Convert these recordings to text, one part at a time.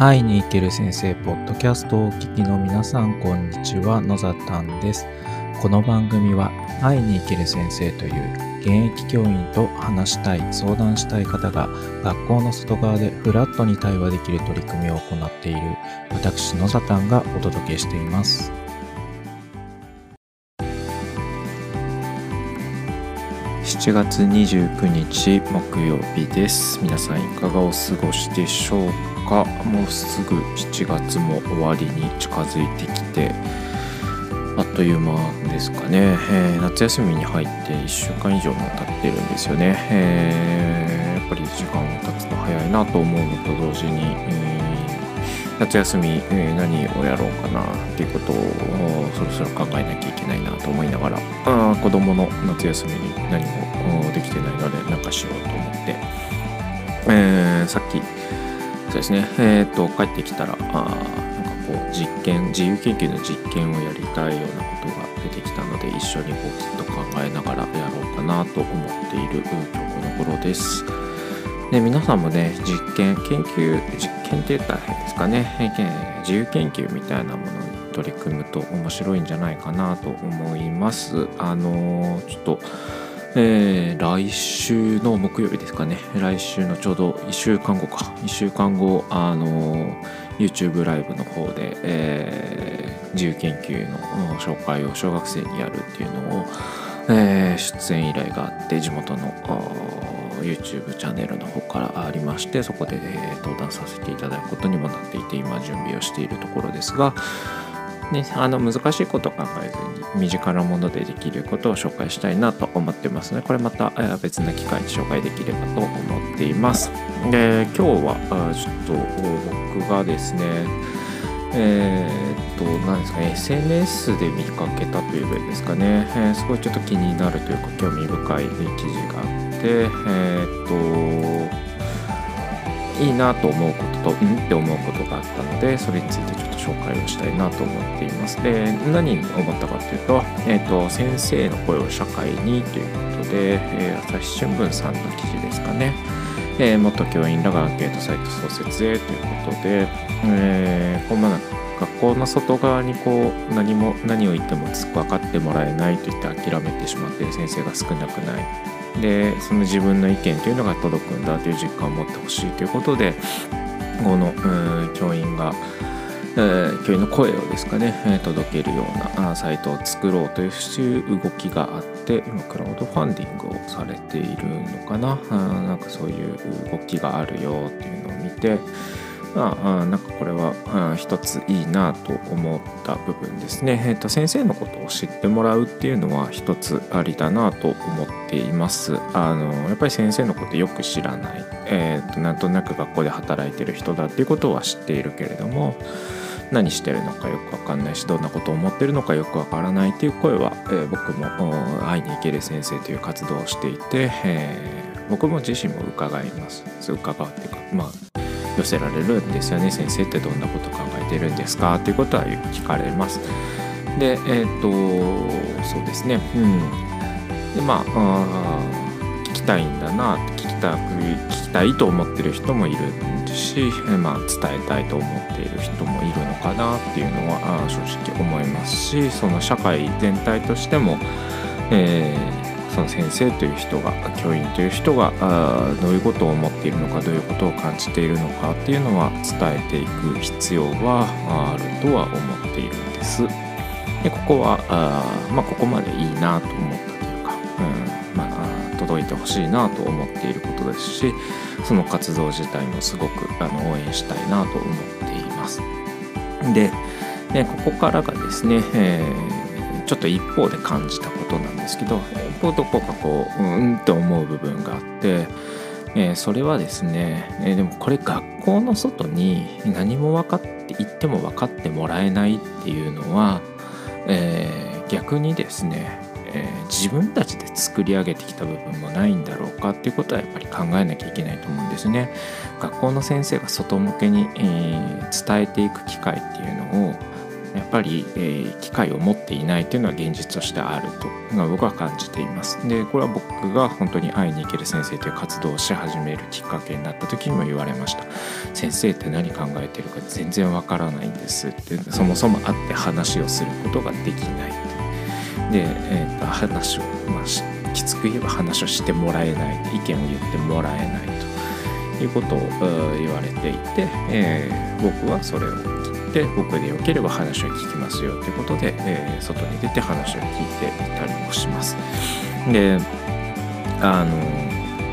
会いに行ける先生ポッドキャストをお聞きの皆さんこんにちは。野ざたんです。この番組は会いに行ける先生という現役教員と話したい相談したい方が学校の外側でフラットに対話できる取り組みを行っている私野ざたんがお届けしています。7月29日木曜日です。皆さんいかがお過ごしでしょうかもうすぐ7月も終わりに近づいてきてあっという間ですかね、えー、夏休みに入って1週間以上も経ってるんですよね、えー、やっぱり時間を経つの早いなと思うのと同時に、えー、夏休み、え何をやろうかなっていうことをそろそろ考えなきゃいけないなと思いながらあ子供の夏休みに何もできてないので何かしようと思って、えさっきそうですねえっ、と帰ってきたらあなんかこう実験自由研究の実験をやりたいようなことが出てきたので一緒にこうきっと考えながらやろうかなと思っている今日この頃です。で皆さんもね実験研究実験って言ったら変ですかね自由研究みたいなものに取り組むと面白いんじゃないかなと思います。あのちょっとえー、来週の木曜日ですかね。来週のちょうど1週間後か。1週間後あの YouTube ライブの方で、えー、自由研究の紹介を小学生にやるっていうのを、えー、出演依頼があって地元の YouTube チャンネルの方からありましてそこで、え、登壇させていただくことにもなっていて今準備をしているところですがね、あの難しいことを考えずに身近なものでできることを紹介したいなと思ってますのでこれまた別な機会に紹介できればと思っています。で今日はちょっと僕がですねえー、っと何ですかね SNS で見かけたというべですかね、えー、すごいちょっと気になるというか興味深い記事があってえー、っといいなと思うこととうん？って思うことがあったのでそれについてちょっと紹介をしたいなと思っています。で何に思ったかっていうと,、えーと、先生の声を社会にということで、えー、朝日新聞さんの記事ですかね、えー、元教員らがアンケートサイト創設へということで、えー、こうま学校の外側にこう何も何を言っても分かってもらえないといって諦めてしまっている先生が少なくない。でその自分の意見というのが届くんだという実感を持ってほしいということでこの教員が、えー、教員の声をですかね届けるようなサイトを作ろうという動きがあって今クラウドファンディングをされているのかな。なんかそういう動きがあるよっていうのを見てまあ、なんかこれは一ついいなと思った部分ですね、えーと、先生のことを知ってもらうっていうのは一つありだなと思っています。あのやっぱり先生のことよく知らない、えーと、なんとなく学校で働いてる人だっていうことは知っているけれども何してるのかよくわかんないしどんなことを思ってるのかよくわからないっていう声は、えー、僕も会いに行ける先生という活動をしていて、えー、僕も自身も伺います。伺うっていうかまあ寄せられるんですよね。先生ってどんなこと考えてるんですか？っていうことは聞かれます。でえっ、とそうですね。うん。でまあ聞きたいんだな聞きたく聞きたいと思ってる人もいるし、まあ、伝えたいと思っている人もいるのかなっていうのは正直思いますしその社会全体としても、えーその先生という人が教員という人がどういうことを思っているのかどういうことを感じているのかっていうのは伝えていく必要はあるとは思っているんです。でここはあ、まあ、ここまでいいなと思ったというか、うんまあ、届いてほしいなと思っていることですしその活動自体もすごくあの応援したいなと思っています。ででここからがですね、えーちょっと一方で感じたことなんですけどどこかこううんって思う部分があって、えー、それはですね、えー、でもこれ学校の外に何も分かって言っても分かってもらえないっていうのは、えー、逆にですね、え自分たちで作り上げてきた部分もないんだろうかっていうことはやっぱり考えなきゃいけないと思うんですね。学校の先生が外向けに、え伝えていく機会っていうのをやっぱり、えー、機会を持っていないというのは現実としてあると、僕は感じています。でこれは僕が本当に会いに行ける先生という活動をし始めるきっかけになった時にも言われました。先生って何考えてるか全然わからないんです。ってそもそも会って話をすることができない。で、えー、と話を、まあ、きつく言えば話をしてもらえない。意見を言ってもらえないということを言われていて、えー、僕はそれを聞いて僕でよければ話を聞きますよということで、えー、外に出て話を聞いていたりもします。であの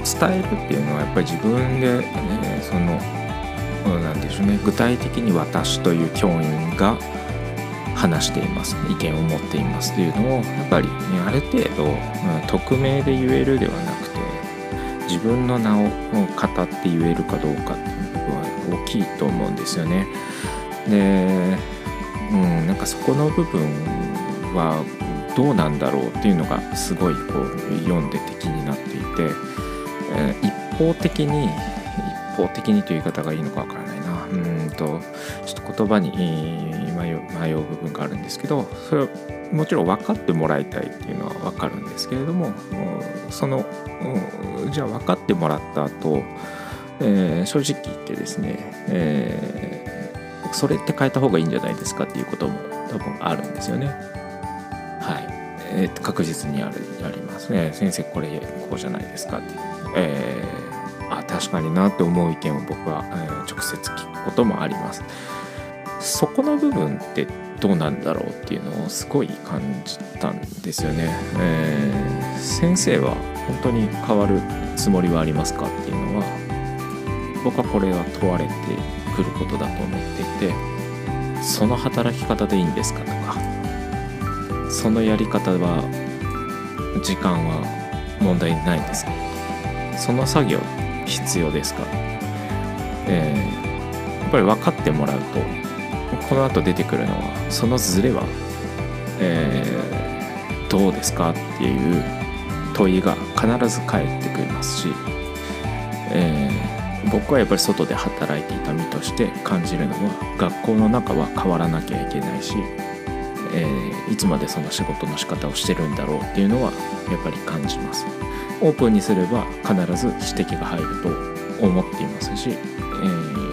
伝えるっていうのはやっぱり自分で、ね、その何でしょうね具体的に私という教員が話しています意見を持っていますというのをやっぱり、ね、ある程度、うん、匿名で言えるではなくて自分の名を語って言えるかどうかっていうのは大きいと思うんですよね。で、うん、なんかそこの部分はどうなんだろうっていうのがすごいこう読んでて気になっていて、えー、一方的に一方的にという言い方がいいのかわからないな。うんとちょっと言葉に迷う部分があるんですけどそれはもちろん分かってもらいたいっていうのは分かるんですけれどもそのじゃあ分かってもらった後、えー、正直言ってですね、えー、それって変えた方がいいんじゃないですかっていうことも多分あるんですよね。はい、えー、確実にあるありますね。先生これこうじゃないですかっていう。えー、あ確かになって思う意見を僕は、えー、直接聞くこともあります。そこの部分ってどうなんだろうっていうのをすごい感じたんですよね。えー、先生は本当に変わるつもりはありますかっていうのは僕はこれは問われてくることだと思っててその働き方でいいんですかとかそのやり方は時間は問題ないですか。その作業必要ですか、えー、やっぱり分かってもらうとこの後出てくるのはそのズレは、えー、どうですか？っていう問いが必ず返ってくりますし、え、僕はやっぱり外で働いていた身として感じるのは学校の中は変わらなきゃいけないし、えー、いつまでその仕事の仕方をしてるんだろうっていうのはやっぱり感じます。オープンにすれば必ず指摘が入ると思っていますし、えー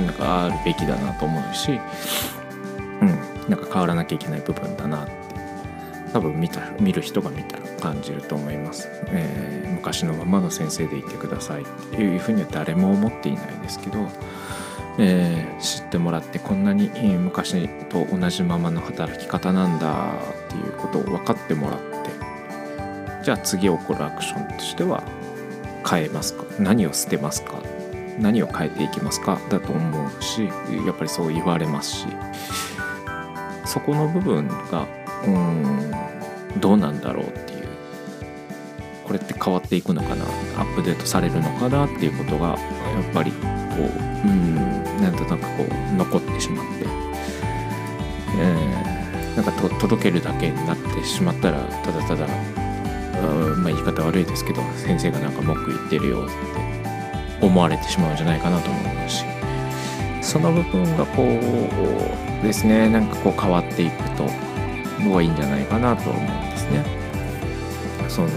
なんかあるべきだなと思うし、うん、なんか変わらなきゃいけない部分だなって多分見た見る人が見たら感じると思います、えー、昔のままの先生でいてくださいっていうふうには誰も思っていないですけど、えー、知ってもらってこんなに昔と同じままの働き方なんだっていうことを分かってもらってじゃあ次起こるアクションとしては変えますか？何を捨てますか？何を変えていきますか？だと思うしやっぱりそう言われますしそこの部分がうん。どうなんだろうっていう。これって変わっていくのかな。アップデートされるのかなっていうことがやっぱりこううん。なんとなくこう残ってしまって、えー、なんかと届けるだけになってしまったらただただまあ言い方悪いですけど先生がなんか文句言ってるよって思われてしまうんじゃないかなと思うし。その部分がこうですね。なんかこう変わっていくと。僕はいいんじゃないかなと思うんですね。その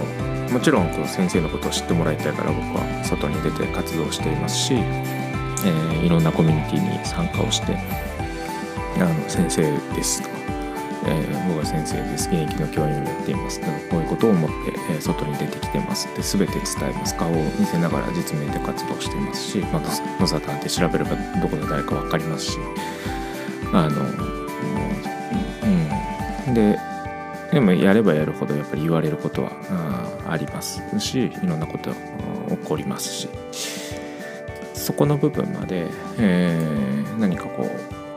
もちろんこう先生のことを知ってもらいたいから僕は外に出て活動していますし、えー、いろんなコミュニティに参加をしてあの先生ですと。かえー、僕は先生です。現役の教員をやっています。とかこういうことを思って、え、外に出てきてます。って全て伝えます。顔を見せながら実名で活動していますし、まあ、野里って調べればどこの誰か分かりますしあのででもやればやるほどやっぱり言われることはあありますしいろんなこと起こりますし。そこの部分まで、えー、何かこ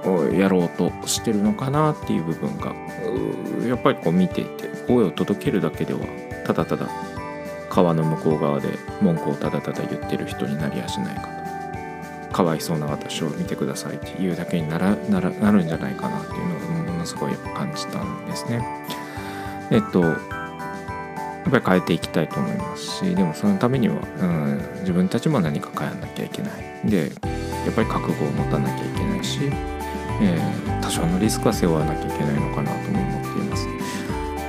うやろうとしてるのかなっていう部分がやっぱりこう見ていて声を届けるだけではただただ川の向こう側で文句をただただ言ってる人になりやしないかと。かわいそうな私を見てくださいっていうだけにならならなるんじゃないかなっていうのをのすごい感じたんですね。えっとやっぱり変えていきたいと思いますしでもそのためには、うん、自分たちも何か変えなきゃいけないでやっぱり覚悟を持たなきゃいけないしえー、多少のリスクは背負わなきゃいけないのかなとも思っています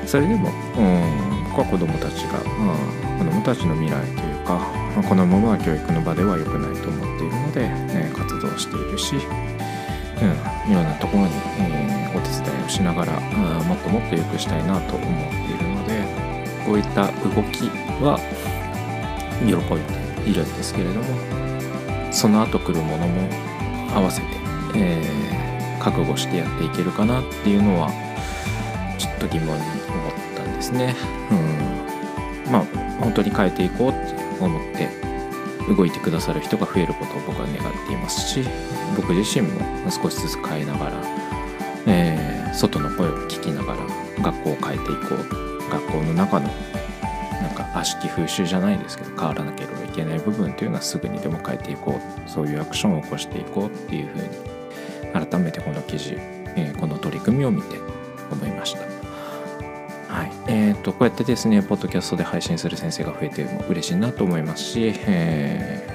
それでも、うん、僕は子どもたちが、うん、子どもたちの未来というかこのまま教育の場では良くないと思っているので、えー、活動しているし、うん、いろんなところに、えー、お手伝いをしながら、うん、もっともっと良くしたいなと思っているのでこういった動きは喜んでいるんですけれどもその後来るものも合わせて、えー、覚悟してやっていけるかなっていうのはちょっと疑問に思ったんですね。うん、まあ本当に変えていこうって思って動いてくださる人が増えることを僕は願っていますし僕自身も少しずつ変えながら、えー、外の声を聞きながら学校を変えていこう学校の中のなんか悪しき風習じゃないですけど変わらなければいけない部分というのはすぐにでも変えていこうそういうアクションを起こしていこうっていうふうに改めてこの記事、えー、この取り組みを見て思いました。はいえーと、こうやってですねポッドキャストで配信する先生が増えても嬉しいなと思いますし、え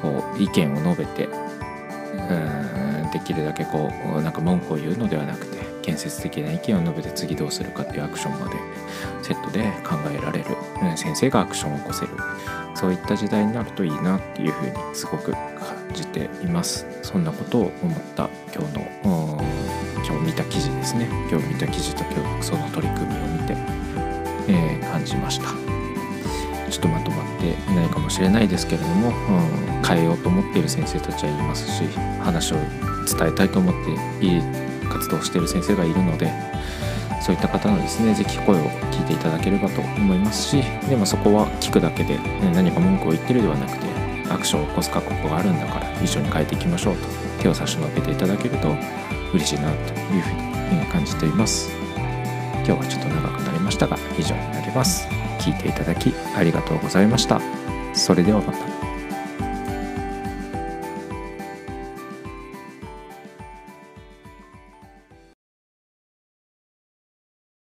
ー、こう意見を述べてうんできるだけこうなんか文句を言うのではなくて建設的な意見を述べて次どうするかっていうアクションまでセットで考えられる、先生がアクションを起こせる。そういった時代になるといいなっていうふうにすごく感じています。そんなことを思った今日の今日見た記事ですね。今日見た記事と今日その取り組みを見て、えー、感じました。ちょっとまとまっていないかもしれないですけれども、うん、変えようと思っている先生たちはいますし話を伝えたいと思っていい活動している先生がいるのでそういった方のですね是非声を聞いていただければと思いますしでもそこは聞くだけで何か文句を言ってるではなくてアクションを起こす覚悟があるんだから一緒に変えていきましょうと手を差し伸べていただけると嬉しいなというふうに感じています。今日はちょっと長くなりましたが以上になります。聞いていただきありがとうございました。それではまた。